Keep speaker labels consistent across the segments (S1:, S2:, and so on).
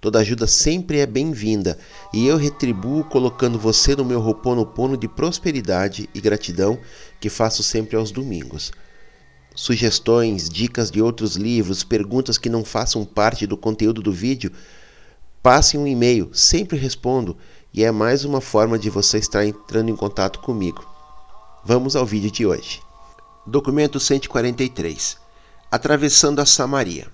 S1: Toda ajuda sempre é bem-vinda e eu retribuo colocando você no meu roponopono de prosperidade e gratidão que faço sempre aos domingos. Sugestões, dicas de outros livros, perguntas que não façam parte do conteúdo do vídeo, passe um e-mail, sempre respondo e é mais uma forma de você estar entrando em contato comigo. Vamos ao vídeo de hoje. Documento 143 Atravessando a Samaria.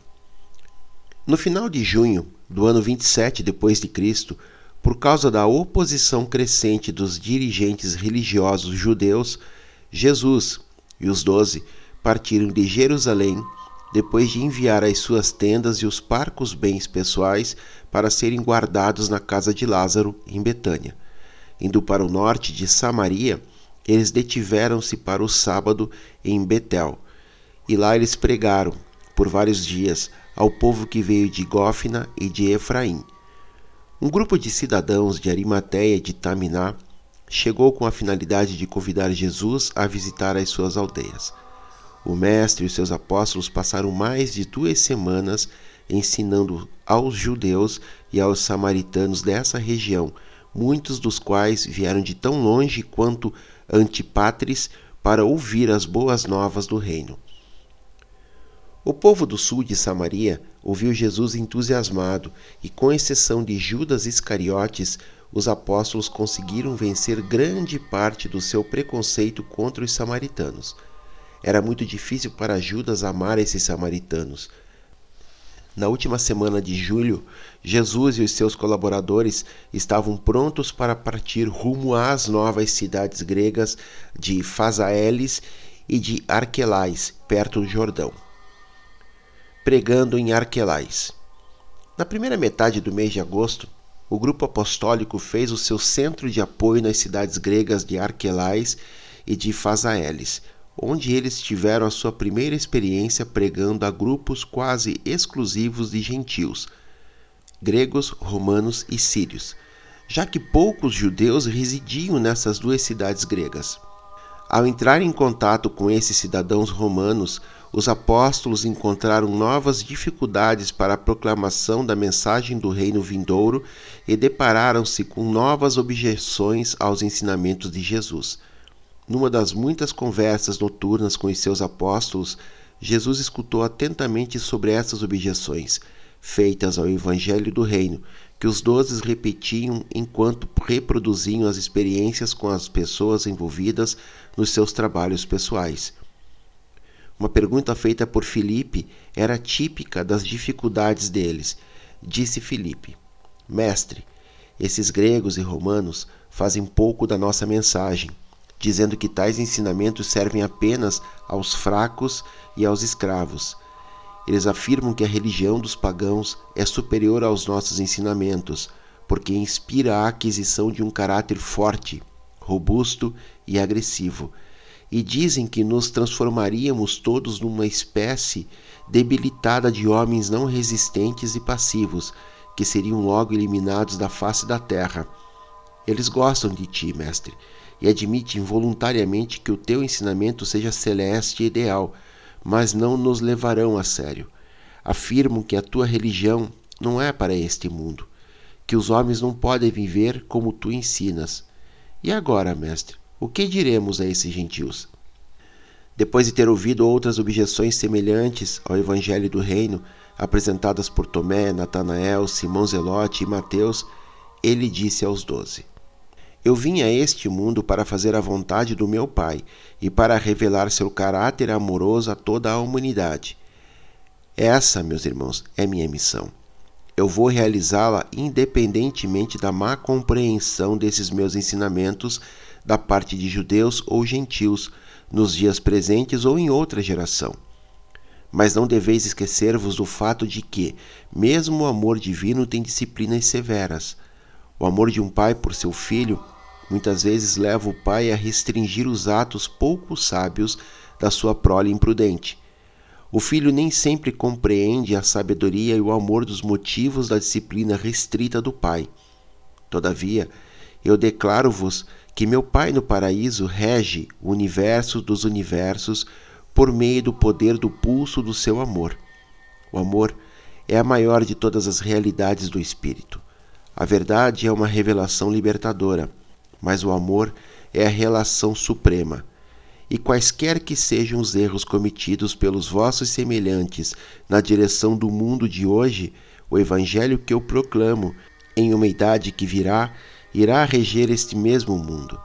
S1: No final de junho do ano 27 depois de Cristo, por causa da oposição crescente dos dirigentes religiosos judeus, Jesus e os doze partiram de Jerusalém depois de enviar as suas tendas e os parcos bens pessoais para serem guardados na casa de Lázaro, em Betânia. Indo para o norte de Samaria, eles detiveram-se para o sábado em Betel, e lá eles pregaram, por vários dias, ao povo que veio de Gófina e de Efraim. Um grupo de cidadãos de Arimateia de Taminá chegou com a finalidade de convidar Jesus a visitar as suas aldeias. O Mestre e seus apóstolos passaram mais de duas semanas ensinando aos judeus e aos samaritanos dessa região, muitos dos quais vieram de tão longe quanto Antipátres para ouvir as boas novas do reino. O povo do sul de Samaria ouviu Jesus entusiasmado, e com exceção de Judas Iscariotes, os apóstolos conseguiram vencer grande parte do seu preconceito contra os samaritanos. Era muito difícil para Judas amar esses samaritanos. Na última semana de julho, Jesus e os seus colaboradores estavam prontos para partir rumo às novas cidades gregas de Fazaeles e de Arquelais, perto do Jordão pregando em Arquelais. Na primeira metade do mês de agosto, o grupo apostólico fez o seu centro de apoio nas cidades gregas de Arquelais e de Fazaeles, onde eles tiveram a sua primeira experiência pregando a grupos quase exclusivos de gentios, gregos, romanos e sírios, já que poucos judeus residiam nessas duas cidades gregas. Ao entrar em contato com esses cidadãos romanos, os apóstolos encontraram novas dificuldades para a proclamação da mensagem do reino vindouro e depararam-se com novas objeções aos ensinamentos de Jesus. Numa das muitas conversas noturnas com os seus apóstolos, Jesus escutou atentamente sobre essas objeções, feitas ao Evangelho do Reino, que os dozes repetiam enquanto reproduziam as experiências com as pessoas envolvidas nos seus trabalhos pessoais. Uma pergunta feita por Filipe era típica das dificuldades deles. Disse Filipe: Mestre, esses gregos e romanos fazem pouco da nossa mensagem. dizendo que tais ensinamentos servem apenas aos fracos e aos escravos. Eles afirmam que a religião dos pagãos é superior aos nossos ensinamentos, porque inspira a aquisição de um caráter forte, robusto e agressivo, e dizem que nos transformaríamos todos numa espécie debilitada de homens não resistentes e passivos, que seriam logo eliminados da face da terra. Eles gostam de ti, mestre, e admitem voluntariamente que o teu ensinamento seja celeste e ideal, mas não nos levarão a sério. Afirmam que a tua religião não é para este mundo, que os homens não podem viver como tu ensinas. E agora, mestre, o que diremos a esses gentios? Depois de ter ouvido outras objeções semelhantes ao Evangelho do Reino, apresentadas por Tomé, Natanael, Simão Zelote e Mateus, ele disse aos doze: Eu vim a este mundo para fazer a vontade do meu Pai e para revelar seu caráter amoroso a toda a humanidade. Essa, meus irmãos, é minha missão. Eu vou realizá-la independentemente da má compreensão desses meus ensinamentos da parte de judeus ou gentios nos dias presentes ou em outra geração. Mas não deveis esquecer-vos do fato de que, mesmo o amor divino tem disciplinas severas. O amor de um pai por seu filho muitas vezes leva o pai a restringir os atos pouco sábios da sua prole imprudente. O filho nem sempre compreende a sabedoria e o amor dos motivos da disciplina restrita do pai. Todavia, eu declaro-vos que meu Pai no paraíso rege o universo dos universos por meio do poder do pulso do seu amor. O amor é a maior de todas as realidades do espírito. A verdade é uma revelação libertadora, mas o amor é a relação suprema. E quaisquer que sejam os erros cometidos pelos vossos semelhantes na direção do mundo de hoje, o evangelho que eu proclamo, em uma idade que virá, irá reger este mesmo mundo.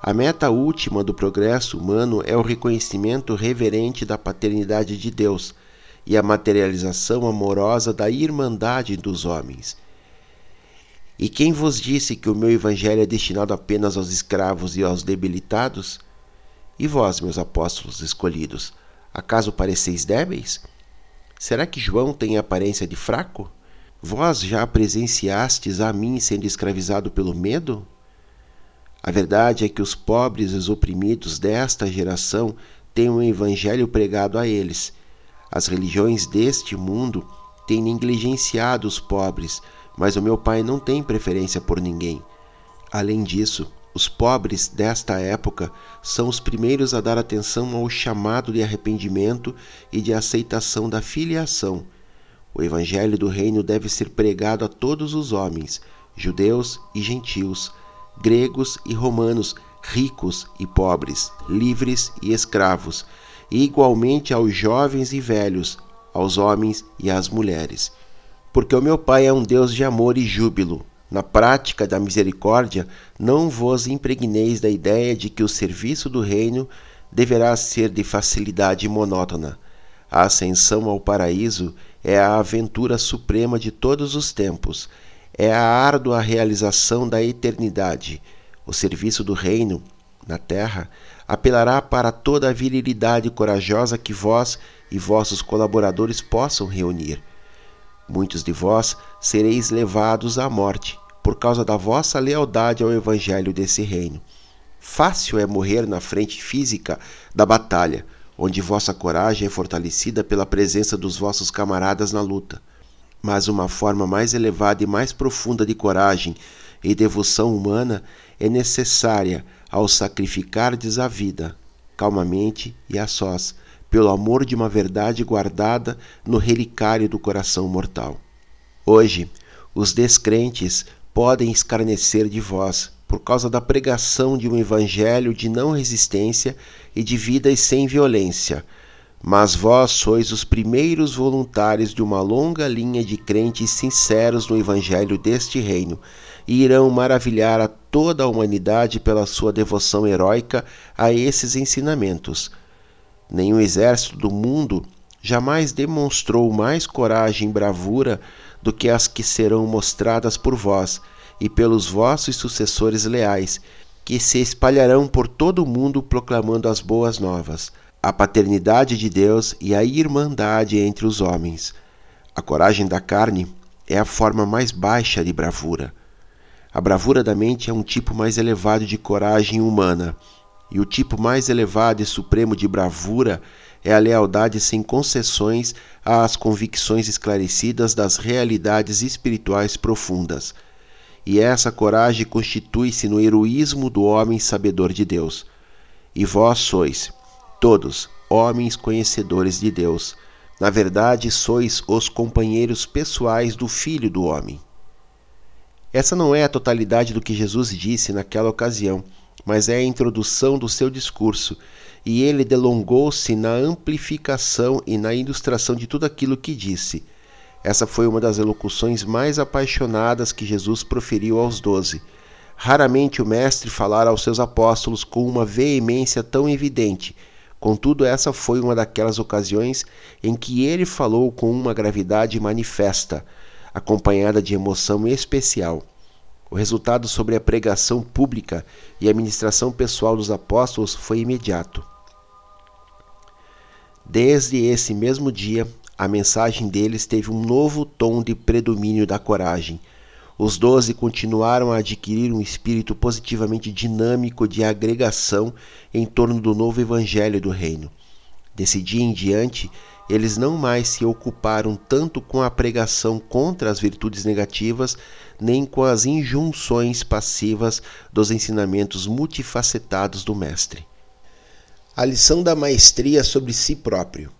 S1: A meta última do progresso humano é o reconhecimento reverente da paternidade de Deus e a materialização amorosa da irmandade dos homens. E quem vos disse que o meu evangelho é destinado apenas aos escravos e aos debilitados? E vós, meus apóstolos escolhidos, acaso pareceis débeis? Será que João tem aparência de fraco? Vós já presenciastes a mim sendo escravizado pelo medo? A verdade é que os pobres e os oprimidos desta geração têm um evangelho pregado a eles. As religiões deste mundo têm negligenciado os pobres, mas o meu Pai não tem preferência por ninguém. Além disso, os pobres desta época são os primeiros a dar atenção ao chamado de arrependimento e de aceitação da filiação o Evangelho do Reino deve ser pregado a todos os homens, judeus e gentios, gregos e romanos, ricos e pobres, livres e escravos, e igualmente aos jovens e velhos, aos homens e às mulheres. Porque o meu Pai é um Deus de amor e júbilo. Na prática da misericórdia, não vos impregneis da ideia de que o serviço do reino deverá ser de facilidade monótona. A ascensão ao paraíso é a aventura suprema de todos os tempos, é a árdua realização da eternidade. O serviço do reino, na terra, apelará para toda a virilidade corajosa que vós e vossos colaboradores possam reunir. Muitos de vós sereis levados à morte por causa da vossa lealdade ao evangelho desse reino. Fácil é morrer na frente física da batalha onde vossa coragem é fortalecida pela presença dos vossos camaradas na luta. Mas uma forma mais elevada e mais profunda de coragem e devoção humana é necessária ao sacrificardes a vida, calmamente e a sós, pelo amor de uma verdade guardada no relicário do coração mortal. Hoje, os descrentes podem escarnecer de vós, por causa da pregação de um evangelho de não resistência e de vidas sem violência. Mas vós sois os primeiros voluntários de uma longa linha de crentes sinceros no evangelho deste reino, e irão maravilhar a toda a humanidade pela sua devoção heróica a esses ensinamentos. Nenhum exército do mundo jamais demonstrou mais coragem e bravura do que as que serão mostradas por vós e pelos vossos sucessores leais, que se espalharão por todo o mundo proclamando as boas novas, a paternidade de Deus e a irmandade entre os homens. A coragem da carne é a forma mais baixa de bravura. A bravura da mente é um tipo mais elevado de coragem humana, e o tipo mais elevado e supremo de bravura é a lealdade sem concessões às convicções esclarecidas das realidades espirituais profundas. E essa coragem constitui-se no heroísmo do homem sabedor de Deus. E vós sois, todos, homens conhecedores de Deus. Na verdade, sois os companheiros pessoais do Filho do Homem. Essa não é a totalidade do que Jesus disse naquela ocasião, mas é a introdução do seu discurso, e ele delongou-se na amplificação e na ilustração de tudo aquilo que disse. Essa foi uma das elocuções mais apaixonadas que Jesus proferiu aos doze. Raramente o Mestre falara aos seus apóstolos com uma veemência tão evidente. Contudo, essa foi uma daquelas ocasiões em que ele falou com uma gravidade manifesta, acompanhada de emoção especial. O resultado sobre a pregação pública e a ministração pessoal dos apóstolos foi imediato. Desde esse mesmo dia, a mensagem deles teve um novo tom de predomínio da coragem. Os doze continuaram a adquirir um espírito positivamente dinâmico de agregação em torno do novo evangelho do reino. Desse dia em diante, eles não mais se ocuparam tanto com a pregação contra as virtudes negativas, nem com as injunções passivas dos ensinamentos multifacetados do Mestre. A lição da maestria sobre si próprio.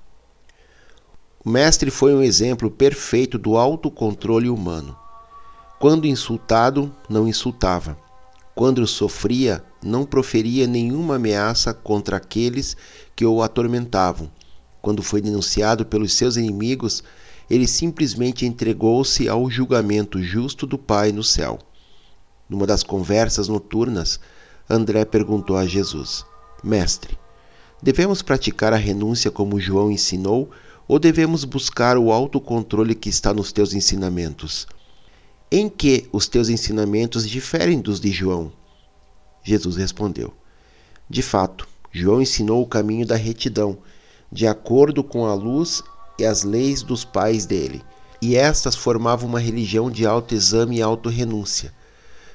S1: O Mestre foi um exemplo perfeito do autocontrole humano. Quando insultado, não insultava. Quando sofria, não proferia nenhuma ameaça contra aqueles que o atormentavam quando foi denunciado pelos seus inimigos, ele simplesmente entregou-se ao julgamento justo do Pai no céu. Numa das conversas noturnas, André perguntou a Jesus: Mestre, devemos praticar a renúncia como João ensinou ou devemos buscar o autocontrole que está nos teus ensinamentos? Em que os teus ensinamentos diferem dos de João? Jesus respondeu: De fato, João ensinou o caminho da retidão de acordo com a luz e as leis dos pais dele. E estas formavam uma religião de autoexame e autorrenúncia.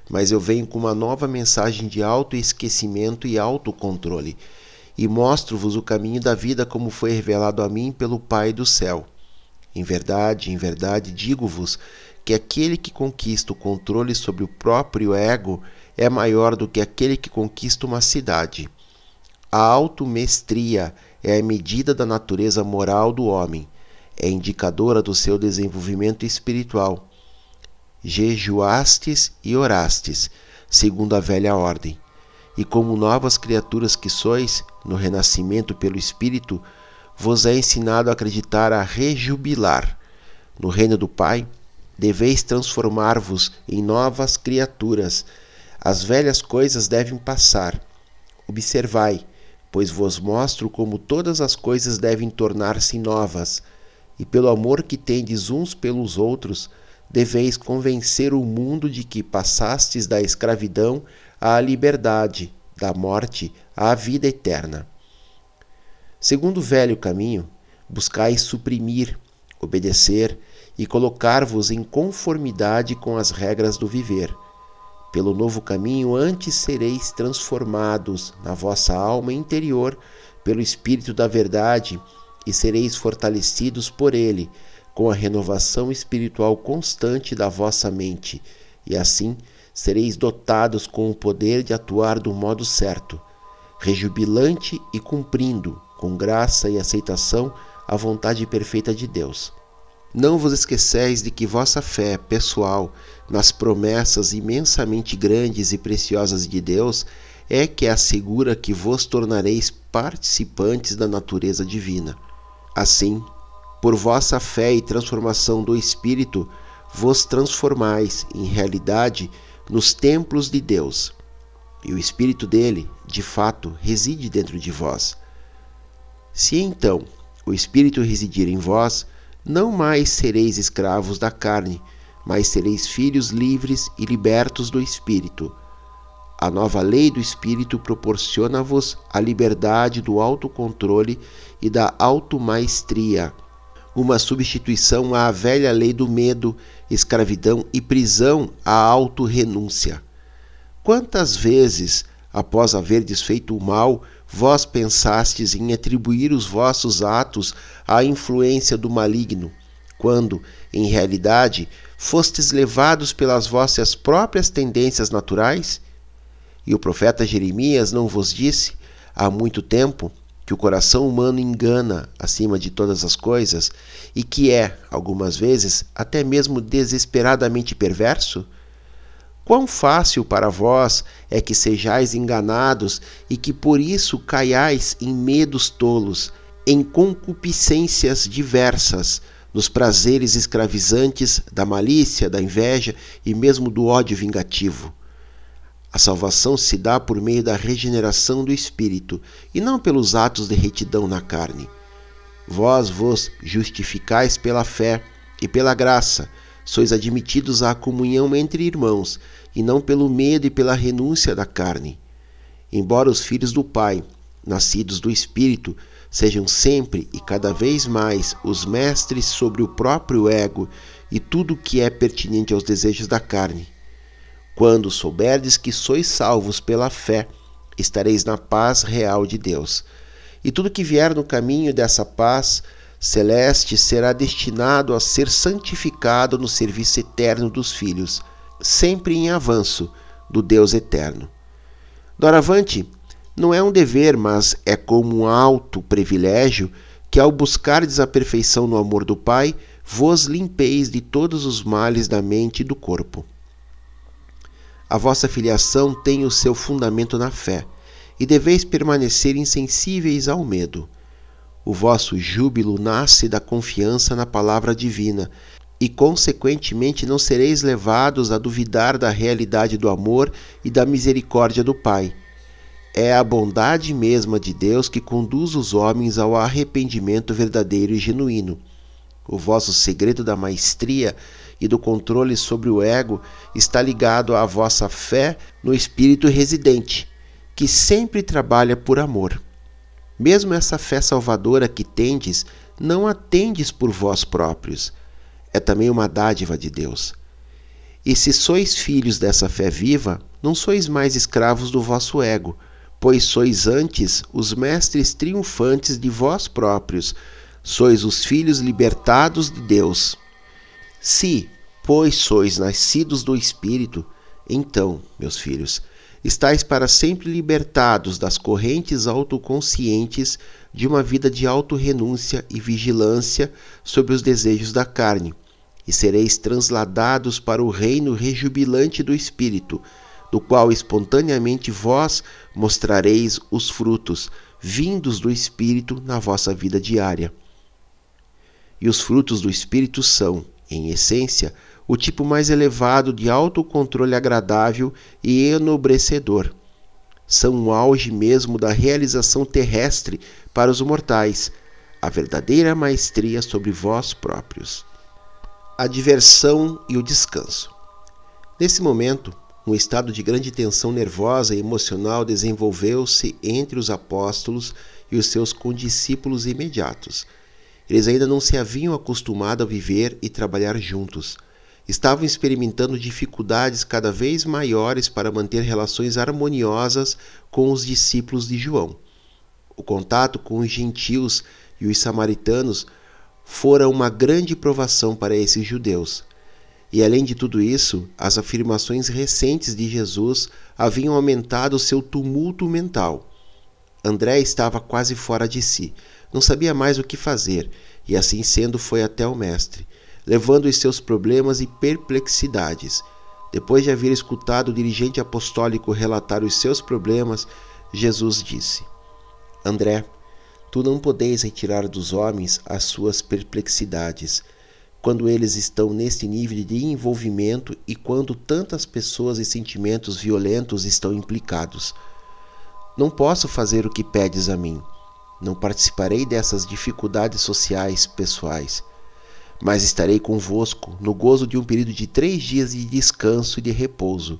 S1: Mas eu venho com uma nova mensagem de autoesquecimento e autocontrole, e mostro-vos o caminho da vida como foi revelado a mim pelo Pai do céu. Em verdade, em verdade, digo-vos que aquele que conquista o controle sobre o próprio ego é maior do que aquele que conquista uma cidade. A automestria é a medida da natureza moral do homem, é indicadora do seu desenvolvimento espiritual. Jejuastes e orastes, segundo a velha ordem, e como novas criaturas que sois, no renascimento pelo Espírito, vos é ensinado a acreditar a rejubilar. No reino do Pai, deveis transformar-vos em novas criaturas. As velhas coisas devem passar. Observai, pois vos mostro como todas as coisas devem tornar-se novas, e pelo amor que tendes uns pelos outros, deveis convencer o mundo de que passastes da escravidão à liberdade, da morte à vida eterna. Segundo o velho caminho, buscais suprimir, obedecer e colocar-vos em conformidade com as regras do viver pelo novo caminho, antes sereis transformados na vossa alma interior pelo Espírito da Verdade e sereis fortalecidos por ele, com a renovação espiritual constante da vossa mente, e assim sereis dotados com o poder de atuar do modo certo, rejubilante e cumprindo, com graça e aceitação, a vontade perfeita de Deus. Não vos esqueceis de que vossa fé pessoal nas promessas imensamente grandes e preciosas de Deus é que assegura que vos tornareis participantes da natureza divina. Assim, por vossa fé e transformação do Espírito, vos transformais, em realidade, nos templos de Deus. E o Espírito dele, de fato, reside dentro de vós. Se então o Espírito residir em vós, não mais sereis escravos da carne, mas sereis filhos livres e libertos do Espírito. A nova lei do Espírito proporciona-vos a liberdade do autocontrole e da automaestria, uma substituição à velha lei do medo, escravidão e prisão à autorrenúncia. Quantas vezes, após haver desfeito o mal, vós pensastes em atribuir os vossos atos à influência do maligno, quando, em realidade, fostes levados pelas vossas próprias tendências naturais? E o profeta Jeremias não vos disse, há muito tempo, que o coração humano engana acima de todas as coisas e que é, algumas vezes, até mesmo desesperadamente perverso? Quão fácil para vós é que sejais enganados e que por isso caiais em medos tolos, em concupiscências diversas, nos prazeres escravizantes da malícia, da inveja e mesmo do ódio vingativo. A salvação se dá por meio da regeneração do espírito e não pelos atos de retidão na carne. Vós vos justificais pela fé e pela graça, sois admitidos à comunhão entre irmãos, e não pelo medo e pela renúncia da carne. Embora os filhos do Pai, nascidos do Espírito, sejam sempre e cada vez mais os mestres sobre o próprio ego e tudo o que é pertinente aos desejos da carne. Quando souberdes que sois salvos pela fé, estareis na paz real de Deus. E tudo que vier no caminho dessa paz celeste será destinado a ser santificado no serviço eterno dos filhos, sempre em avanço do Deus eterno. Doravante, não é um dever, mas é como um alto privilégio que, ao buscardes a perfeição no amor do Pai, vos limpeis de todos os males da mente e do corpo. A vossa filiação tem o seu fundamento na fé, e deveis permanecer insensíveis ao medo. O vosso júbilo nasce da confiança na palavra divina, e consequentemente não sereis levados a duvidar da realidade do amor e da misericórdia do Pai. É a bondade mesma de Deus que conduz os homens ao arrependimento verdadeiro e genuíno. O vosso segredo da maestria e do controle sobre o ego está ligado à vossa fé no Espírito residente, que sempre trabalha por amor. Mesmo essa fé salvadora que tendes, não a tendes por vós próprios. É também uma dádiva de Deus. E se sois filhos dessa fé viva, não sois mais escravos do vosso ego, pois sois antes os mestres triunfantes de vós próprios, sois os filhos libertados de Deus. Se, pois, sois nascidos do Espírito, então, meus filhos, estáis para sempre libertados das correntes autoconscientes de uma vida de autorrenúncia e vigilância sobre os desejos da carne, e sereis transladados para o reino rejubilante do Espírito, do qual espontaneamente vós mostrareis os frutos vindos do Espírito na vossa vida diária. E os frutos do Espírito são em essência, o tipo mais elevado de autocontrole agradável e enobrecedor. São o auge mesmo da realização terrestre para os mortais, a verdadeira maestria sobre vós próprios. A diversão e o descanso. Nesse momento, um estado de grande tensão nervosa e emocional desenvolveu-se entre os apóstolos e os seus condiscípulos imediatos eles ainda não se haviam acostumado a viver e trabalhar juntos. Estavam experimentando dificuldades cada vez maiores para manter relações harmoniosas com os discípulos de João. O contato com os gentios e os samaritanos fora uma grande provação para esses judeus. E além de tudo isso, as afirmações recentes de Jesus haviam aumentado seu tumulto mental. André estava quase fora de si. Não sabia mais o que fazer, e assim sendo foi até o mestre, levando os seus problemas e perplexidades. Depois de haver escutado o dirigente apostólico relatar os seus problemas, Jesus disse: André, tu não podeis retirar dos homens as suas perplexidades, quando eles estão neste nível de envolvimento e quando tantas pessoas e sentimentos violentos estão implicados. Não posso fazer o que pedes a mim não participarei dessas dificuldades sociais pessoais, mas estarei convosco no gozo de um período de três dias de descanso e de repouso.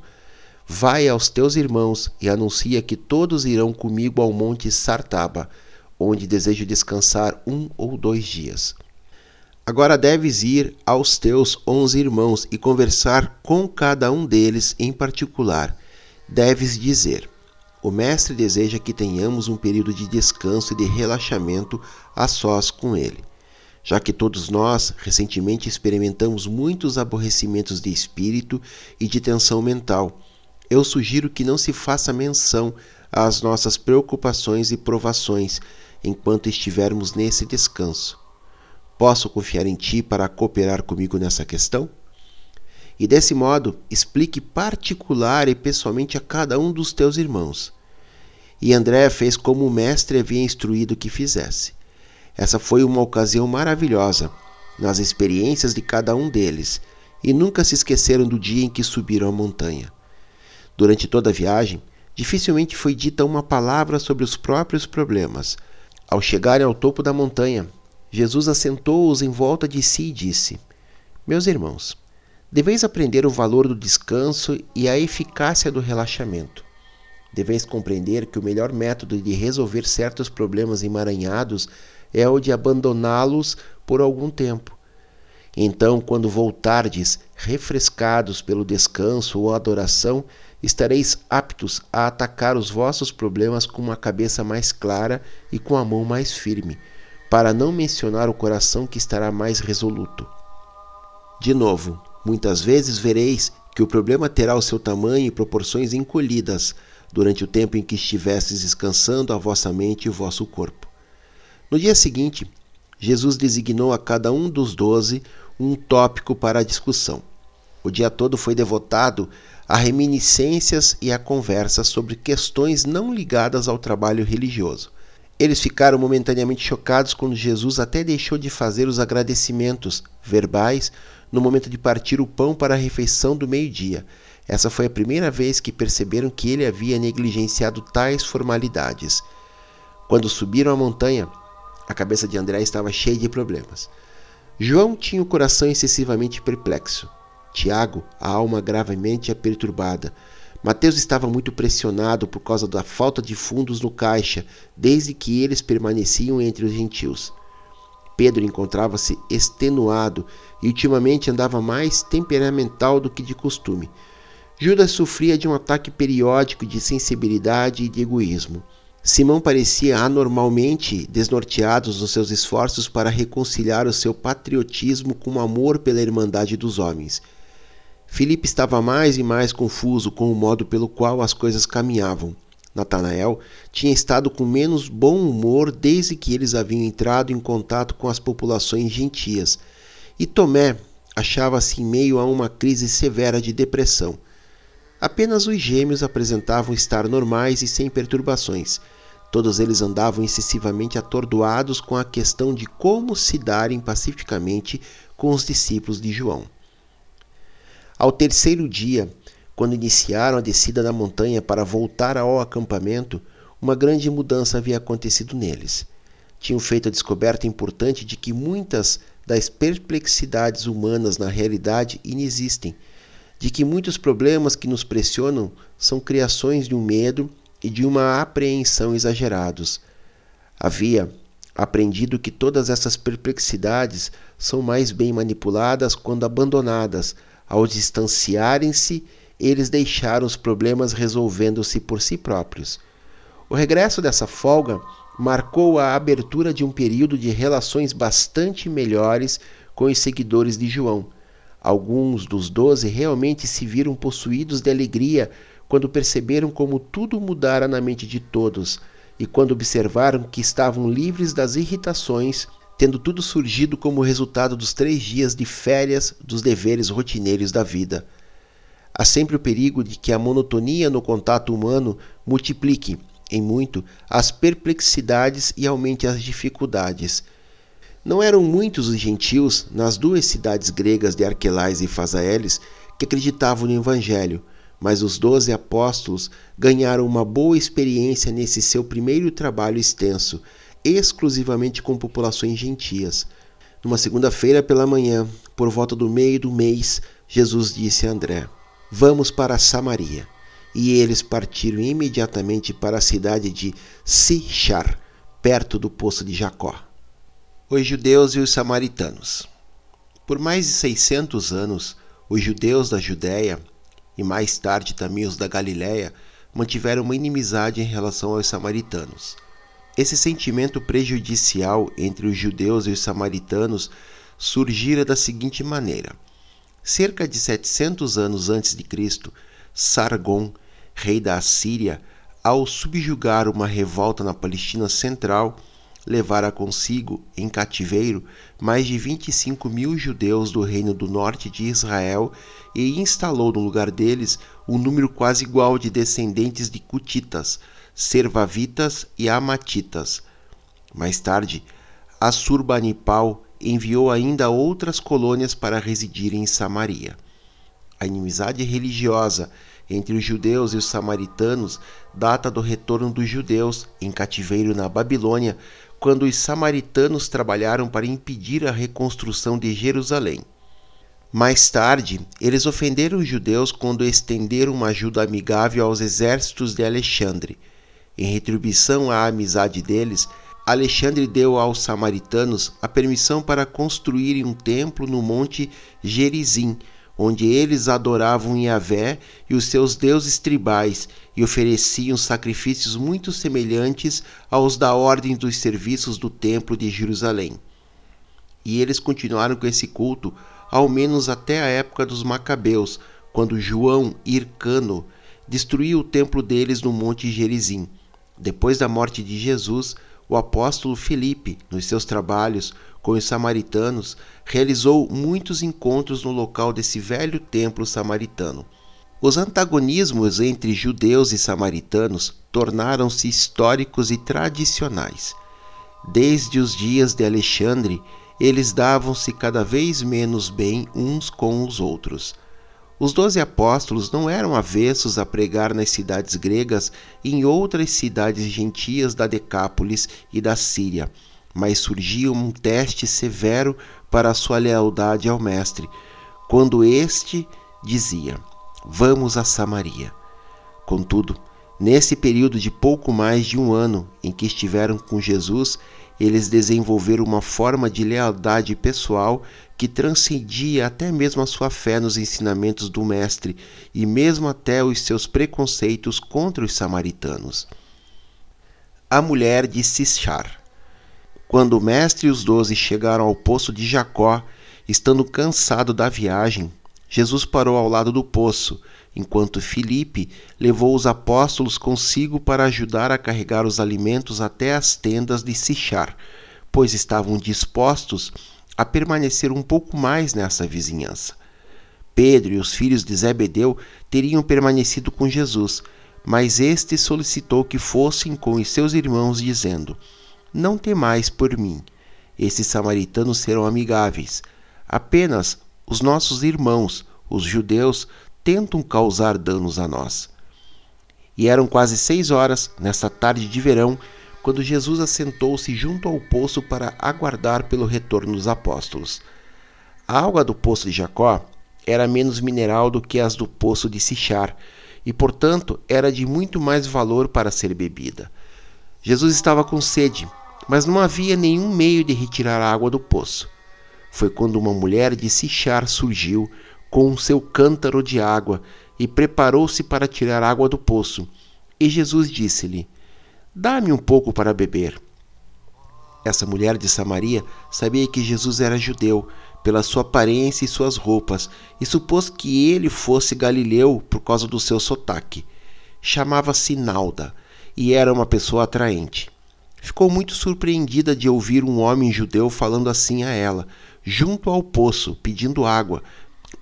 S1: Vai aos teus irmãos e anuncia que todos irão comigo ao monte Sartaba, onde desejo descansar um ou dois dias. Agora deves ir aos teus onze irmãos e conversar com cada um deles em particular. Deves dizer: O Mestre deseja que tenhamos um período de descanso e de relaxamento a sós com ele. Já que todos nós recentemente experimentamos muitos aborrecimentos de espírito e de tensão mental, eu sugiro que não se faça menção às nossas preocupações e provações enquanto estivermos nesse descanso Posso confiar em ti para cooperar comigo nessa questão? E desse modo, explique particular e pessoalmente a cada um dos teus irmãos. E André fez como o mestre havia instruído que fizesse. Essa foi uma ocasião maravilhosa nas experiências de cada um deles, e nunca se esqueceram do dia em que subiram a montanha. Durante toda a viagem, dificilmente foi dita uma palavra sobre os próprios problemas. Ao chegarem ao topo da montanha, Jesus assentou-os em volta de si e disse: Meus irmãos, deveis aprender o valor do descanso e a eficácia do relaxamento. Deveis compreender que o melhor método de resolver certos problemas emaranhados é o de abandoná-los por algum tempo. Então, quando voltardes refrescados pelo descanso ou adoração, estareis aptos a atacar os vossos problemas com uma cabeça mais clara e com a mão mais firme para não mencionar o coração que estará mais resoluto. De novo, muitas vezes vereis que o problema terá o seu tamanho e proporções encolhidas durante o tempo em que estivestes descansando a vossa mente e o vosso corpo. No dia seguinte, Jesus designou a cada um dos doze um tópico para a discussão. O dia todo foi devotado a reminiscências e a conversas sobre questões não ligadas ao trabalho religioso. Eles ficaram momentaneamente chocados quando Jesus até deixou de fazer os agradecimentos verbais no momento de partir o pão para a refeição do meio-dia. Essa foi a primeira vez que perceberam que ele havia negligenciado tais formalidades. Quando subiram a montanha, a cabeça de André estava cheia de problemas. João tinha o coração excessivamente perplexo. Tiago, a alma gravemente perturbada. Mateus estava muito pressionado por causa da falta de fundos no caixa, desde que eles permaneciam entre os gentios. Pedro encontrava-se extenuado e ultimamente andava mais temperamental do que de costume. Judas sofria de um ataque periódico de sensibilidade e de egoísmo. Simão parecia anormalmente desnorteado nos seus esforços para reconciliar o seu patriotismo com o amor pela irmandade dos homens. Filipe estava mais e mais confuso com o modo pelo qual as coisas caminhavam. Natanael tinha estado com menos bom humor desde que eles haviam entrado em contato com as populações gentias, e Tomé achava-se em meio a uma crise severa de depressão. Apenas os gêmeos apresentavam estar normais e sem perturbações. Todos eles andavam excessivamente atordoados com a questão de como se darem pacificamente com os discípulos de João. Ao terceiro dia, quando iniciaram a descida da montanha para voltar ao acampamento, uma grande mudança havia acontecido neles. Tinham feito a descoberta importante de que muitas das perplexidades humanas na realidade inexistem, de que muitos problemas que nos pressionam são criações de um medo e de uma apreensão exagerados. Havia aprendido que todas essas perplexidades são mais bem manipuladas quando abandonadas ao distanciarem-se, eles deixaram os problemas resolvendo-se por si próprios. O regresso dessa folga marcou a abertura de um período de relações bastante melhores com os seguidores de João. Alguns dos doze realmente se viram possuídos de alegria quando perceberam como tudo mudara na mente de todos e quando observaram que estavam livres das irritações tendo tudo surgido como resultado dos três dias de férias dos deveres rotineiros da vida. Há sempre o perigo de que a monotonia no contato humano multiplique, em muito, as perplexidades e aumente as dificuldades. Não eram muitos os gentios nas duas cidades gregas de Arquelais e Fazaeles que acreditavam no Evangelho, mas os doze apóstolos ganharam uma boa experiência nesse seu primeiro trabalho extenso, exclusivamente com populações gentias. Numa segunda-feira pela manhã, por volta do meio do mês, Jesus disse a André: Vamos para Samaria. e eles partiram imediatamente para a cidade de Sichar, perto do poço de Jacó. Os judeus e os samaritanos. Por mais de 600 anos, os judeus da Judéia e mais tarde também os da Galiléia mantiveram uma inimizade em relação aos samaritanos. Esse sentimento prejudicial entre os judeus e os samaritanos surgira da seguinte maneira: cerca de 700 anos antes de Cristo, Sargon, rei da Assíria, ao subjugar uma revolta na Palestina Central, levara consigo, em cativeiro, mais de 25 mil judeus do reino do norte de Israel e instalou no lugar deles um número quase igual de descendentes de Cutitas, Servavitas e Amatitas. Mais tarde, Assurbanipal enviou ainda outras colônias para residirem em Samaria. A inimizade religiosa entre os judeus e os samaritanos data do retorno dos judeus em cativeiro na Babilônia, quando os samaritanos trabalharam para impedir a reconstrução de Jerusalém. Mais tarde, eles ofenderam os judeus quando estenderam uma ajuda amigável aos exércitos de Alexandre. Em retribuição à amizade deles, Alexandre deu aos samaritanos a permissão para construírem um templo no monte Gerizim, onde eles adoravam Yahvé e os seus deuses tribais e ofereciam sacrifícios muito semelhantes aos da ordem dos serviços do Templo de Jerusalém. E eles continuaram com esse culto ao menos até a época dos Macabeus, quando João Hircano destruiu o templo deles no Monte Gerizim. Depois da morte de Jesus, o apóstolo Filipe, nos seus trabalhos com os samaritanos, realizou muitos encontros no local desse velho templo samaritano. Os antagonismos entre judeus e samaritanos tornaram-se históricos e tradicionais. Desde os dias de Alexandre, eles davam-se cada vez menos bem uns com os outros. Os doze apóstolos não eram avessos a pregar nas cidades gregas e em outras cidades gentias da Decápolis e da Síria, mas surgia um teste severo para a sua lealdade ao Mestre, quando este dizia: Vamos a Samaria. Contudo, nesse período de pouco mais de um ano em que estiveram com Jesus, eles desenvolveram uma forma de lealdade pessoal que transcendia até mesmo a sua fé nos ensinamentos do Mestre e mesmo até os seus preconceitos contra os samaritanos. A mulher de Sichar. Quando o Mestre e os doze chegaram ao poço de Jacó, estando cansado da viagem, Jesus parou ao lado do poço, enquanto Filipe levou os apóstolos consigo para ajudar a carregar os alimentos até as tendas de Sichar, pois estavam dispostos a permanecer um pouco mais nessa vizinhança. Pedro e os filhos de Zebedeu teriam permanecido com Jesus, mas este solicitou que fossem com os seus irmãos, dizendo: Não temais por mim, esses samaritanos serão amigáveis. Apenas os nossos irmãos, os judeus, tentam causar danos a nós. E eram quase seis horas, nesta tarde de verão, quando Jesus assentou-se junto ao poço para aguardar pelo retorno dos apóstolos. A água do poço de Jacó era menos mineral do que as do poço de Sichar, e, portanto, era de muito mais valor para ser bebida. Jesus estava com sede, mas não havia nenhum meio de retirar a água do poço. Foi quando uma mulher de Sichar surgiu com seu cântaro de água e preparou-se para tirar água do poço. E Jesus disse-lhe: Dá-me um pouco para beber. Essa mulher de Samaria sabia que Jesus era judeu, pela sua aparência e suas roupas, e supôs que ele fosse galileu por causa do seu sotaque. Chamava-se Nauda e era uma pessoa atraente. Ficou muito surpreendida de ouvir um homem judeu falando assim a ela, junto ao poço, pedindo água,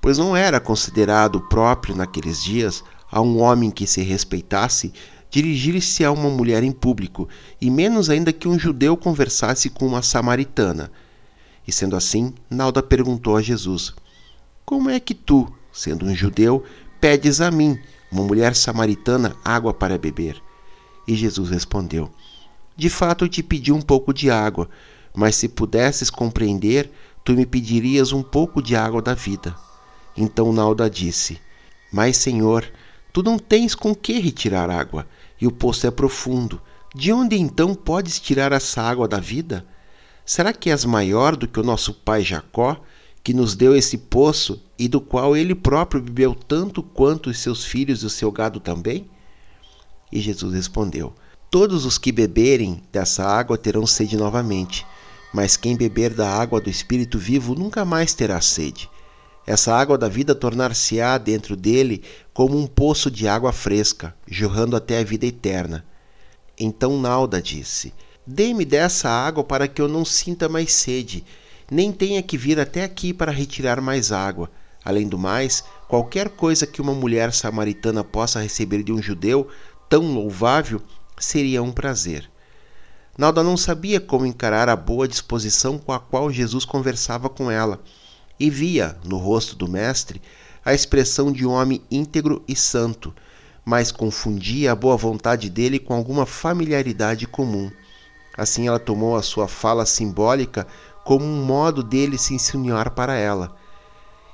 S1: pois não era considerado próprio naqueles dias a um homem que se respeitasse dirigir-se a uma mulher em público, e menos ainda que um judeu conversasse com uma samaritana. E sendo assim, Nauda perguntou a Jesus: Como é que tu, sendo um judeu, pedes a mim, uma mulher samaritana, água para beber? E Jesus respondeu: De fato eu te pedi um pouco de água, mas se pudesses compreender, tu me pedirias um pouco de água da vida. Então Nauda disse: Mas, Senhor, Tu não tens com que retirar água, e o poço é profundo. De onde então podes tirar essa água da vida? Será que és maior do que o nosso pai Jacó, que nos deu esse poço e do qual ele próprio bebeu tanto quanto os seus filhos e o seu gado também? E Jesus respondeu: Todos os que beberem dessa água terão sede novamente, mas quem beber da água do Espírito vivo nunca mais terá sede. Essa água da vida tornar-se-á dentro dele como um poço de água fresca, jorrando até a vida eterna. Então Nalda disse: Dê-me dessa água para que eu não sinta mais sede, nem tenha que vir até aqui para retirar mais água. Além do mais, qualquer coisa que uma mulher samaritana possa receber de um judeu tão louvável seria um prazer. Nalda não sabia como encarar a boa disposição com a qual Jesus conversava com ela, e via no rosto do Mestre a expressão de um homem íntegro e santo, mas confundia a boa vontade dele com alguma familiaridade comum. Assim ela tomou a sua fala simbólica como um modo dele se insinuar para ela.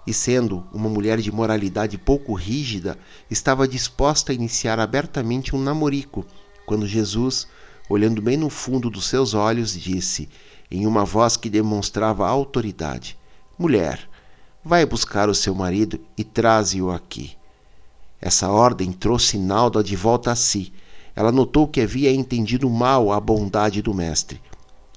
S1: E sendo uma mulher de moralidade pouco rígida, estava disposta a iniciar abertamente um namorico, quando Jesus, olhando bem no fundo dos seus olhos, disse, em uma voz que demonstrava autoridade: Mulher, vai buscar o seu marido e traze-o aqui. Essa ordem trouxe Nalda de volta a si. Ela notou que havia entendido mal a bondade do mestre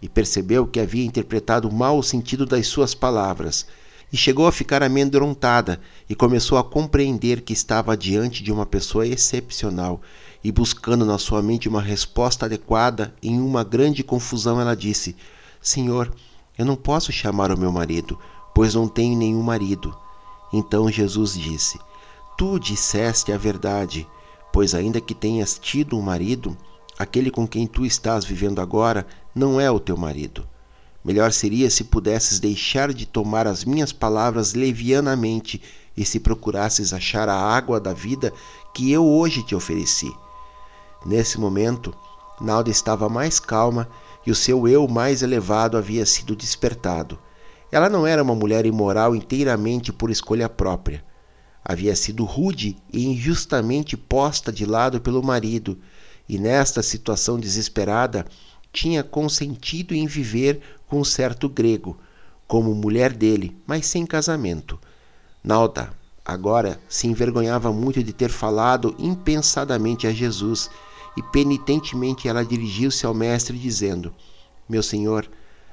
S1: e percebeu que havia interpretado mal o sentido das suas palavras. E chegou a ficar amedrontada e começou a compreender que estava diante de uma pessoa excepcional e buscando na sua mente uma resposta adequada, em uma grande confusão ela disse: Senhor, eu não posso chamar o meu marido, pois não tenho nenhum marido. Então Jesus disse: Tu disseste a verdade, pois ainda que tenhas tido um marido, aquele com quem tu estás vivendo agora não é o teu marido. Melhor seria se pudesses deixar de tomar as minhas palavras levianamente e se procurasses achar a água da vida que eu hoje te ofereci. Nesse momento, Nalda estava mais calma e o seu eu mais elevado havia sido despertado. Ela não era uma mulher imoral inteiramente por escolha própria havia sido rude e injustamente posta de lado pelo marido, e nesta situação desesperada tinha consentido em viver com um certo grego, como mulher dele, mas sem casamento. Nauta agora se envergonhava muito de ter falado impensadamente a Jesus, e penitentemente ela dirigiu-se ao mestre dizendo: Meu senhor,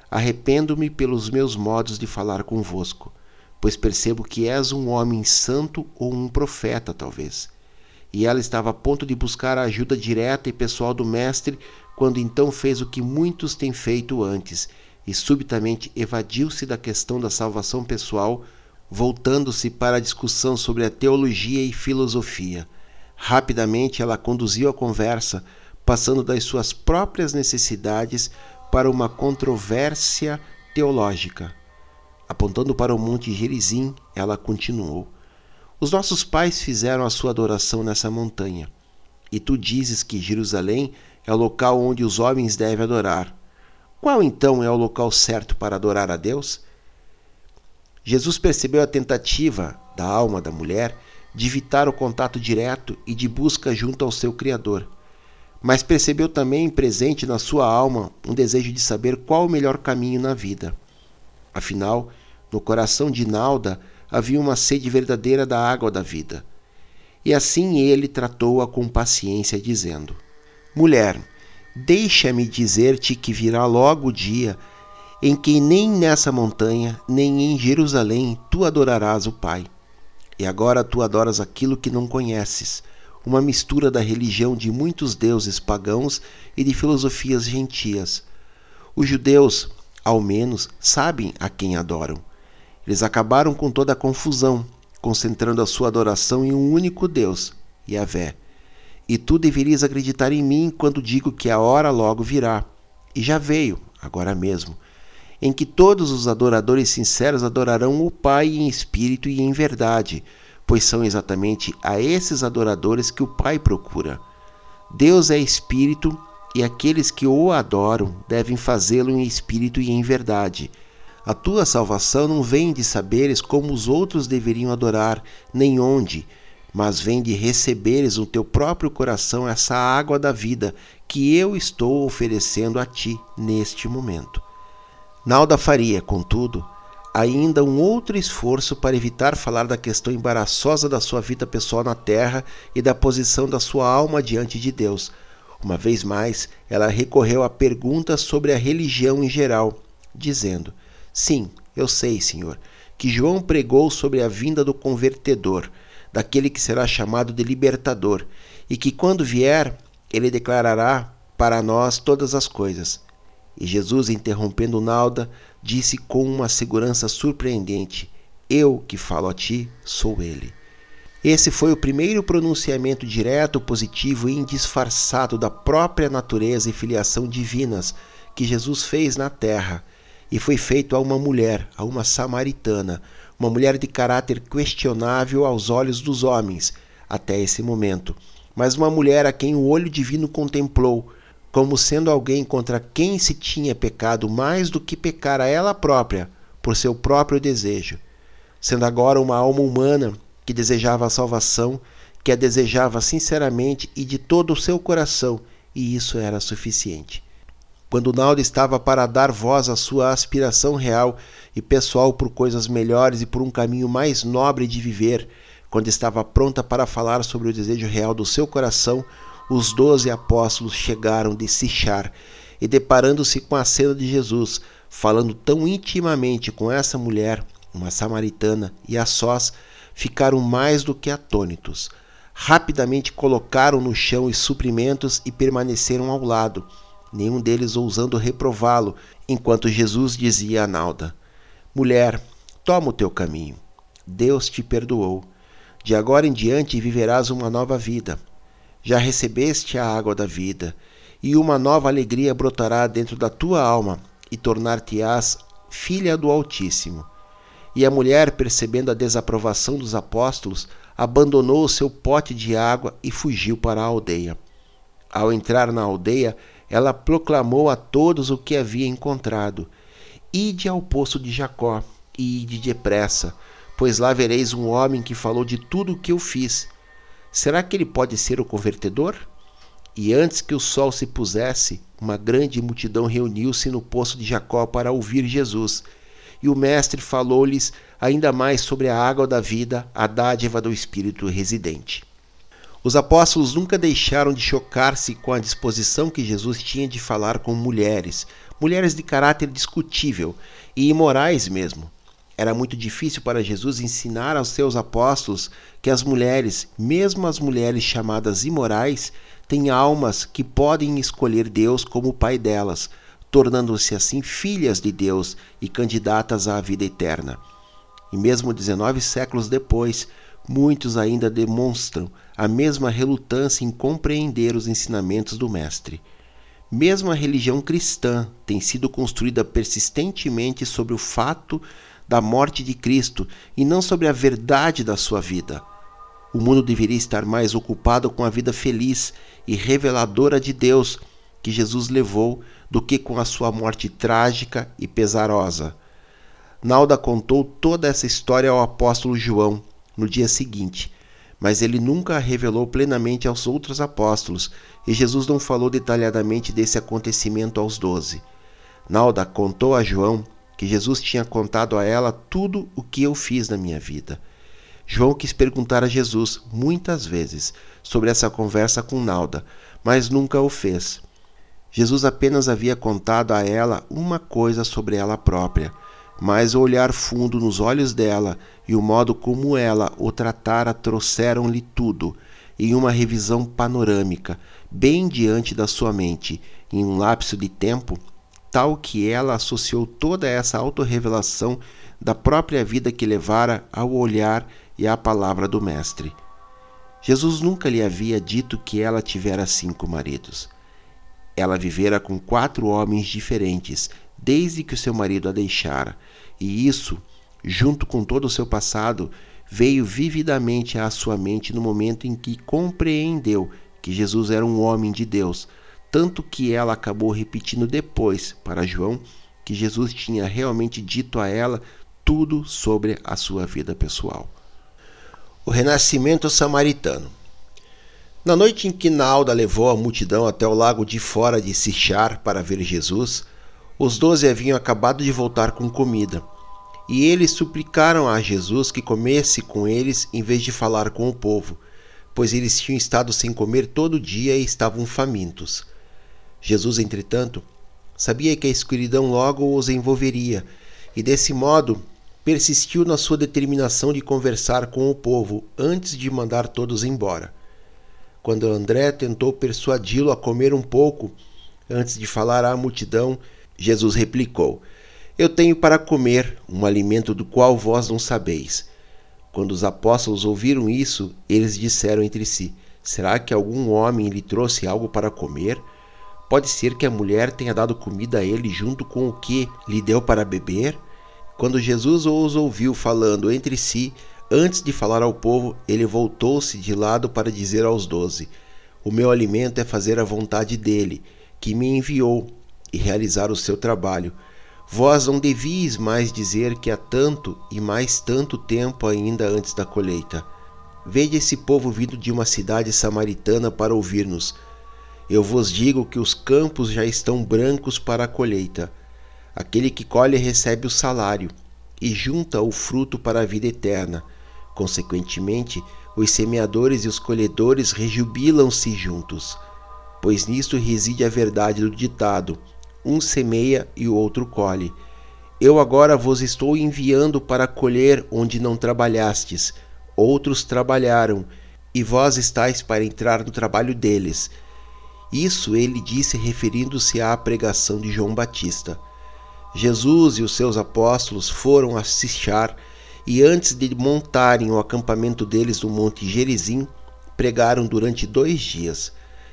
S1: arrependo-me pelos meus modos de falar convosco pois percebo que és um homem santo ou um profeta, talvez. E ela estava a ponto de buscar a ajuda direta e pessoal do Mestre, quando então fez o que muitos têm feito antes, e subitamente evadiu-se da questão da salvação pessoal, voltando-se para a discussão sobre a teologia e filosofia. Rapidamente ela conduziu a conversa, passando das suas próprias necessidades para uma controvérsia teológica. Apontando para o monte Gerizim, ela continuou: Os nossos pais fizeram a sua adoração nessa montanha. E tu dizes que Jerusalém é o local onde os homens devem adorar. Qual então é o local certo para adorar a Deus? Jesus percebeu a tentativa da alma da mulher de evitar o contato direto e de busca junto ao seu Criador. Mas percebeu também presente na sua alma um desejo de saber qual o melhor caminho na vida. Afinal, no coração de Nalda havia uma sede verdadeira da água da vida. E assim ele tratou-a com paciência, dizendo: Mulher, deixa-me dizer-te que virá logo o dia em que nem nessa montanha, nem em Jerusalém tu adorarás o Pai. E agora tu adoras aquilo que não conheces, uma mistura da religião de muitos deuses pagãos e de filosofias gentias. Os judeus ao menos, sabem a quem adoram. Eles acabaram com toda a confusão, concentrando a sua adoração em um único Deus, Yahvé. E tu deverias acreditar em mim quando digo que a hora logo virá, e já veio, agora mesmo, em que todos os adoradores sinceros adorarão o Pai em espírito e em verdade, pois são exatamente a esses adoradores que o Pai procura. Deus é espírito e aqueles que o adoram devem fazê-lo em espírito e em verdade. A tua salvação não vem de saberes como os outros deveriam adorar, nem onde, mas vem de receberes no teu próprio coração essa água da vida que eu estou oferecendo a ti neste momento. Nalda faria, contudo, ainda um outro esforço para evitar falar da questão embaraçosa da sua vida pessoal na terra e da posição da sua alma diante de Deus. Uma vez mais, ela recorreu a perguntas sobre a religião em geral, dizendo: Sim, eu sei, Senhor, que João pregou sobre a vinda do convertedor, daquele que será chamado de libertador, e que quando vier, ele declarará para nós todas as coisas. E Jesus, interrompendo Nalda, disse com uma segurança surpreendente: Eu que falo a ti, sou ele. Esse foi o primeiro pronunciamento direto, positivo e indisfarçado da própria natureza e filiação divinas que Jesus fez na terra, e foi feito a uma mulher, a uma samaritana, uma mulher de caráter questionável aos olhos dos homens até esse momento, mas uma mulher a quem o olho divino contemplou como sendo alguém contra quem se tinha pecado mais do que pecar a ela própria por seu próprio desejo, sendo agora uma alma humana que desejava a salvação, que a desejava sinceramente e de todo o seu coração, e isso era suficiente. Quando Naldo estava para dar voz à sua aspiração real e pessoal por coisas melhores e por um caminho mais nobre de viver, quando estava pronta para falar sobre o desejo real do seu coração, os doze apóstolos chegaram de Sichar e, deparando-se com a cena de Jesus, falando tão intimamente com essa mulher, uma samaritana, e a sós, ficaram mais do que atônitos. Rapidamente colocaram no chão os suprimentos e permaneceram ao lado, nenhum deles ousando reprová-lo, enquanto Jesus dizia a Nalda: Mulher, toma o teu caminho. Deus te perdoou. De agora em diante viverás uma nova vida já recebeste a água da vida, e uma nova alegria brotará dentro da tua alma, e tornar-te-ás filha do Altíssimo. E a mulher, percebendo a desaprovação dos apóstolos, abandonou o seu pote de água e fugiu para a aldeia. Ao entrar na aldeia, ela proclamou a todos o que havia encontrado: Ide ao poço de Jacó, e ide depressa, pois lá vereis um homem que falou de tudo o que eu fiz Será que ele pode ser o convertedor? E antes que o sol se pusesse, uma grande multidão reuniu-se no poço de Jacó para ouvir Jesus. E o Mestre falou-lhes ainda mais sobre a água da vida, a dádiva do Espírito residente. Os apóstolos nunca deixaram de chocar-se com a disposição que Jesus tinha de falar com mulheres, mulheres de caráter discutível e imorais mesmo. Era muito difícil para Jesus ensinar aos seus apóstolos que as mulheres, mesmo as mulheres chamadas imorais, têm almas que podem escolher Deus como pai delas, tornando-se assim filhas de Deus e candidatas à vida eterna. E mesmo 19 séculos depois, muitos ainda demonstram a mesma relutância em compreender os ensinamentos do Mestre. Mesmo a religião cristã tem sido construída persistentemente sobre o fato da morte de Cristo e não sobre a verdade da sua vida. O mundo deveria estar mais ocupado com a vida feliz e reveladora de Deus que Jesus levou do que com a sua morte trágica e pesarosa. Nalda contou toda essa história ao apóstolo João no dia seguinte, mas ele nunca a revelou plenamente aos outros apóstolos, e Jesus não falou detalhadamente desse acontecimento aos doze. Nalda contou a João que Jesus tinha contado a ela tudo o que eu fiz na minha vida. João quis perguntar a Jesus muitas vezes sobre essa conversa com Nalda, mas nunca o fez. Jesus apenas havia contado a ela uma coisa sobre ela própria, mas o olhar fundo nos olhos dela e o modo como ela o tratara trouxeram-lhe tudo, em uma revisão panorâmica, bem diante da sua mente, em um lapso de tempo tal que ela associou toda essa autorrevelação da própria vida que levara ao olhar e à palavra do Mestre. Jesus nunca lhe havia dito que ela tivera cinco maridos. Ela vivera com quatro homens diferentes desde que o seu marido a deixara, e isso, junto com todo o seu passado, veio vividamente à sua mente no momento em que compreendeu que Jesus era um homem de Deus, tanto que ela acabou repetindo depois para João que Jesus tinha realmente dito a ela tudo sobre a sua vida pessoal. O renascimento samaritano. Na noite em que Nalda levou a multidão até o lago de fora de Sichar para ver Jesus, os doze haviam acabado de voltar com comida. E eles suplicaram a Jesus que comesse com eles em vez de falar com o povo, pois eles tinham estado sem comer todo o dia e estavam famintos. Jesus, entretanto, sabia que a escuridão logo os envolveria, e desse modo persistiu na sua determinação de conversar com o povo antes de mandar todos embora. Quando André tentou persuadi-lo a comer um pouco, antes de falar à multidão, Jesus replicou: Eu tenho para comer um alimento do qual vós não sabeis. Quando os apóstolos ouviram isso, eles disseram entre si: Será que algum homem lhe trouxe algo para comer? Pode ser que a mulher tenha dado comida a ele junto com o que lhe deu para beber? Quando Jesus os ouviu falando entre si, antes de falar ao povo, ele voltou-se de lado para dizer aos doze: O meu alimento é fazer a vontade dele, que me enviou, e realizar o seu trabalho. Vós não devias mais dizer que há tanto e mais tanto tempo ainda antes da colheita. Vede esse povo vindo de uma cidade samaritana para ouvir-nos. Eu vos digo que os campos já estão brancos para a colheita. Aquele que colhe recebe o salário e junta o fruto para a vida eterna. Consequentemente, os semeadores e os colhedores rejubilam-se juntos, pois nisto reside a verdade do ditado: um semeia e o outro colhe. Eu agora vos estou enviando para colher onde não trabalhastes, outros trabalharam, e vós estáis para entrar no trabalho deles. Isso ele disse referindo-se à pregação de João Batista. Jesus e os seus apóstolos foram a Sichar e antes de montarem o acampamento deles no Monte Gerizim, pregaram durante dois dias.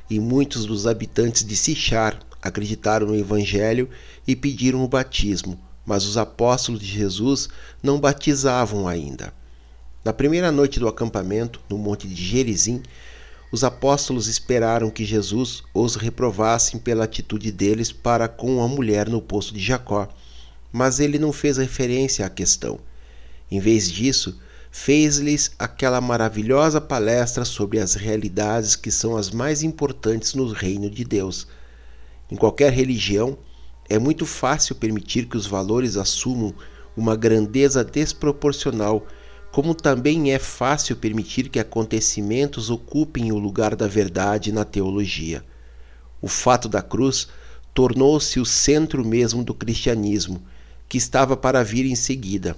S1: E muitos dos habitantes de Sichar acreditaram no Evangelho e pediram o batismo, mas os apóstolos de Jesus não batizavam ainda. Na primeira noite do acampamento, no Monte de Gerizim, os apóstolos esperaram que Jesus os reprovasse pela atitude deles para com a mulher no poço de Jacó, mas ele não fez referência à questão. Em vez disso, fez-lhes aquela maravilhosa palestra sobre as realidades que são as mais importantes no reino de Deus. Em qualquer religião, é muito fácil permitir que os valores assumam uma grandeza desproporcional como também é fácil permitir que acontecimentos ocupem o lugar da verdade na teologia. O fato da cruz tornou-se o centro mesmo do cristianismo, que estava para vir em seguida.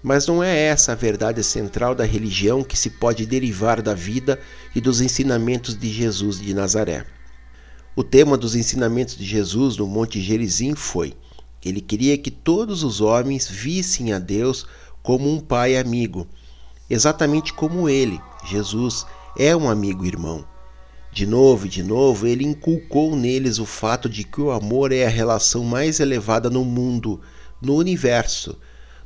S1: Mas não é essa a verdade central da religião que se pode derivar da vida e dos ensinamentos de Jesus de Nazaré. O tema dos ensinamentos de Jesus no Monte Gerizim foi: ele queria que todos os homens vissem a Deus como um pai amigo, exatamente como ele, Jesus, é um amigo irmão. De novo e de novo, ele inculcou neles o fato de que o amor é a relação mais elevada no mundo, no universo,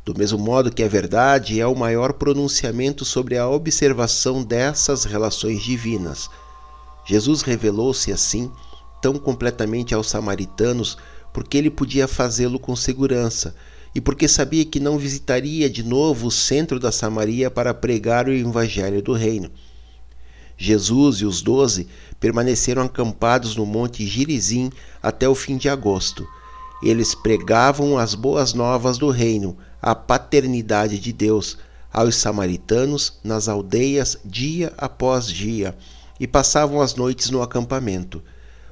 S1: do mesmo modo que a verdade é o maior pronunciamento sobre a observação dessas relações divinas. Jesus revelou-se assim tão completamente aos samaritanos porque ele podia fazê-lo com segurança e porque sabia que não visitaria de novo o centro da Samaria para pregar o evangelho do reino. Jesus e os doze permaneceram acampados no monte Girizim até o fim de agosto. Eles pregavam as boas novas do reino, a paternidade de Deus, aos samaritanos nas aldeias dia após dia, e passavam as noites no acampamento.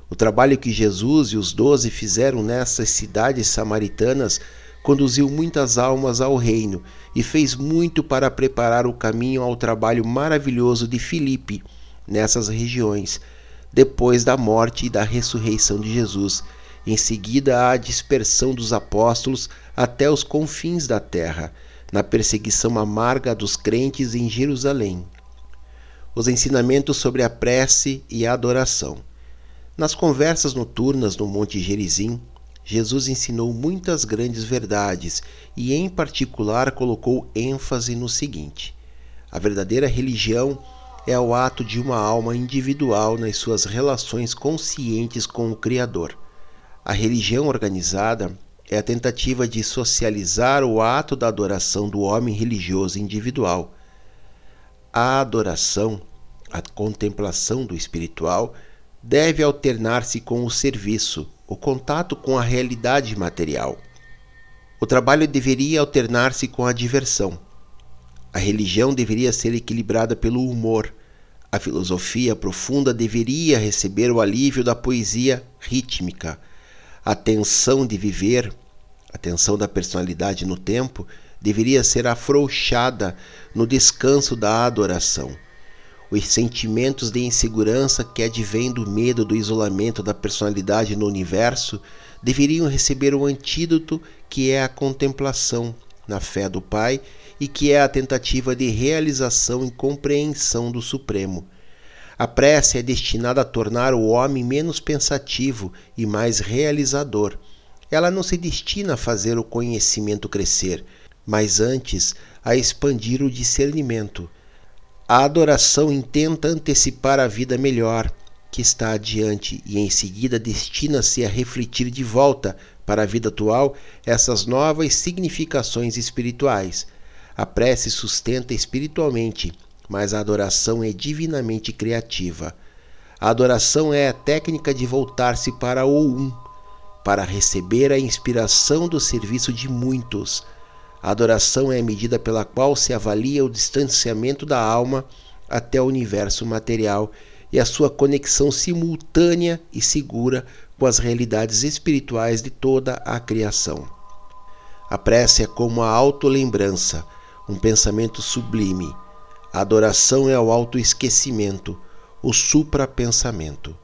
S1: O trabalho que Jesus e os doze fizeram nessas cidades samaritanas conduziu muitas almas ao reino e fez muito para preparar o caminho ao trabalho maravilhoso de Filipe nessas regiões, depois da morte e da ressurreição de Jesus, em seguida à dispersão dos apóstolos até os confins da terra, na perseguição amarga dos crentes em Jerusalém. Os ensinamentos sobre a prece e a adoração. Nas conversas noturnas no Monte Gerizim, Jesus ensinou muitas grandes verdades e, em particular, colocou ênfase no seguinte: a verdadeira religião é o ato de uma alma individual nas suas relações conscientes com o Criador. A religião organizada é a tentativa de socializar o ato da adoração do homem religioso individual. A adoração, a contemplação do espiritual, deve alternar-se com o serviço, o contato com a realidade material. O trabalho deveria alternar-se com a diversão. A religião deveria ser equilibrada pelo humor. A filosofia profunda deveria receber o alívio da poesia rítmica. A tensão de viver, a tensão da personalidade no tempo, deveria ser afrouxada no descanso da adoração. Os sentimentos de insegurança que advêm do medo do isolamento da personalidade no universo deveriam receber o antídoto que é a contemplação na fé do Pai e que é a tentativa de realização e compreensão do Supremo. A prece é destinada a tornar o homem menos pensativo e mais realizador. Ela não se destina a fazer o conhecimento crescer, mas antes a expandir o discernimento. A adoração intenta antecipar a vida melhor que está adiante e em seguida destina-se a refletir de volta para a vida atual essas novas significações espirituais. A prece sustenta espiritualmente, mas a adoração é divinamente criativa. A adoração é a técnica de voltar-se para o Um, para receber a inspiração do serviço de muitos. A adoração é a medida pela qual se avalia o distanciamento da alma até o universo material e a sua conexão simultânea e segura com as realidades espirituais de toda a criação. A prece é como a autolembrança, um pensamento sublime. A adoração é o autoesquecimento, o suprapensamento.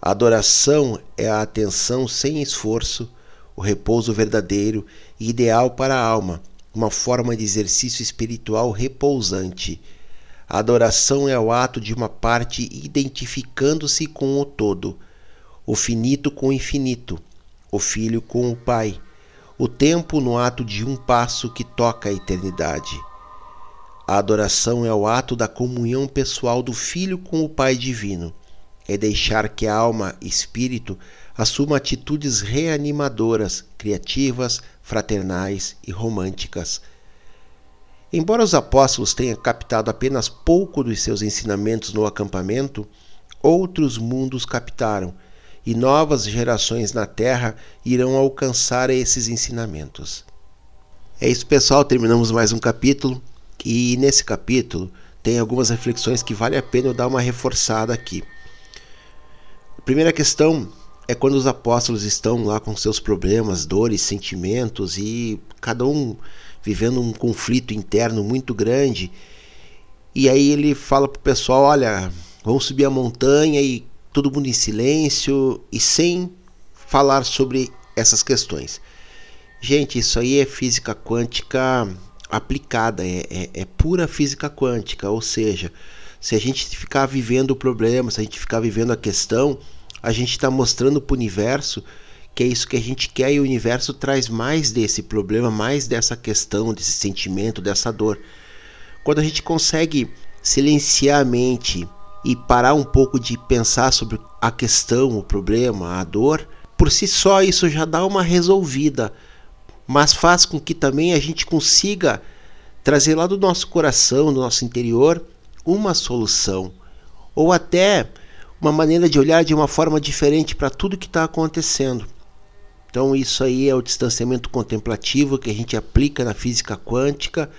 S1: A adoração é a atenção sem esforço, o repouso verdadeiro e ideal para a alma, uma forma de exercício espiritual repousante. A adoração é o ato de uma parte identificando-se com o todo, o finito com o infinito, o filho com o pai, o tempo no ato de um passo que toca a eternidade. A adoração é o ato da comunhão pessoal do filho com o pai divino. É deixar que a alma espírito assuma atitudes reanimadoras, criativas, fraternais e românticas. Embora os apóstolos tenham captado apenas pouco dos seus ensinamentos no acampamento, outros mundos captaram, e novas gerações na Terra irão alcançar esses ensinamentos. É isso, pessoal. Terminamos mais um capítulo. E nesse capítulo tem algumas reflexões que vale a pena eu dar uma reforçada aqui. Primeira questão é quando os apóstolos estão lá com seus problemas, dores, sentimentos e cada um vivendo um conflito interno muito grande. E aí ele fala pro pessoal: olha, vamos subir a montanha e todo mundo em silêncio e sem falar sobre essas questões. Gente, isso aí é física quântica aplicada, é, é, é pura física quântica, ou seja, se a gente ficar vivendo o problema, se a gente ficar vivendo a questão, a gente está mostrando para o universo que é isso que a gente quer e o universo traz mais desse problema, mais dessa questão, desse sentimento, dessa dor. Quando a gente consegue silenciar a mente e parar um pouco de pensar sobre a questão, o problema, a dor, por si só isso já dá uma resolvida, mas faz com que também a gente consiga trazer lá do nosso coração, do nosso interior, uma solução, ou até uma maneira de olhar de uma forma diferente para tudo que está acontecendo. Então, isso aí é o distanciamento contemplativo que a gente aplica na física quântica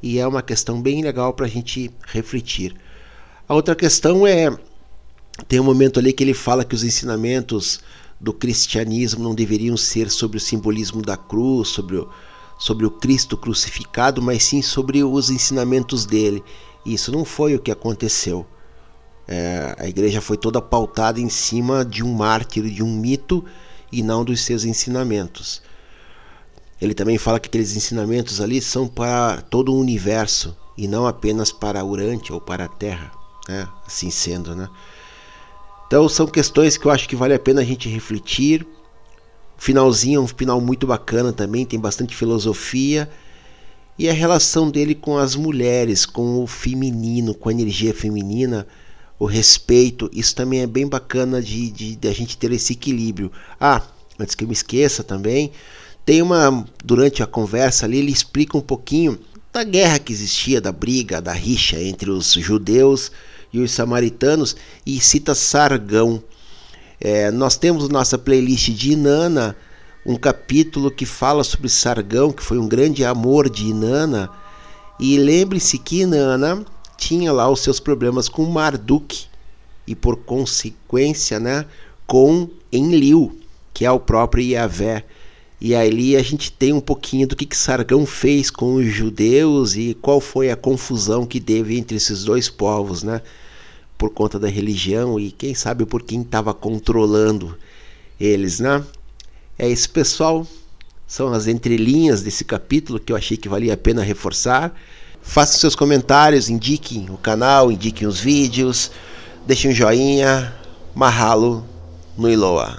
S1: e é uma questão bem legal para a gente refletir. A outra questão é: tem um momento ali que ele fala que os ensinamentos do cristianismo não deveriam ser sobre o simbolismo da cruz, sobre o, sobre o Cristo crucificado, mas sim sobre os ensinamentos dele. Isso não foi o que aconteceu. É, a igreja foi toda pautada em cima de um mártir, de um mito e não dos seus ensinamentos. Ele também fala que aqueles ensinamentos ali são para todo o universo e não apenas para Urante ou para a Terra, né? assim sendo, né? Então são questões que eu acho que vale a pena a gente refletir. Finalzinho um final muito bacana também, tem bastante filosofia e a relação dele com as mulheres, com o feminino, com a energia feminina o respeito, isso também é bem bacana de, de, de, a gente ter esse equilíbrio. Ah, antes que eu me esqueça também, tem uma, durante a conversa ali, ele explica um pouquinho da guerra que existia, da briga, da rixa entre os judeus e os samaritanos e cita Sargão. É, nós temos nossa playlist de Inanna um capítulo que fala sobre Sargão, que foi um grande amor de Inanna. E lembre-se que Inanna tinha lá os seus problemas com Marduk e por consequência, né, com Enlil, que é o próprio Yahvé. E ali a gente tem um pouquinho do que, que Sargão fez com os judeus e qual foi a confusão que teve entre esses dois povos, né? Por conta da religião e quem sabe por quem estava controlando eles, né? É isso, pessoal. São as entrelinhas desse capítulo que eu achei que valia a pena reforçar. Façam seus comentários, indiquem o canal, indiquem os vídeos, deixem um joinha. Mahalo no Iloa.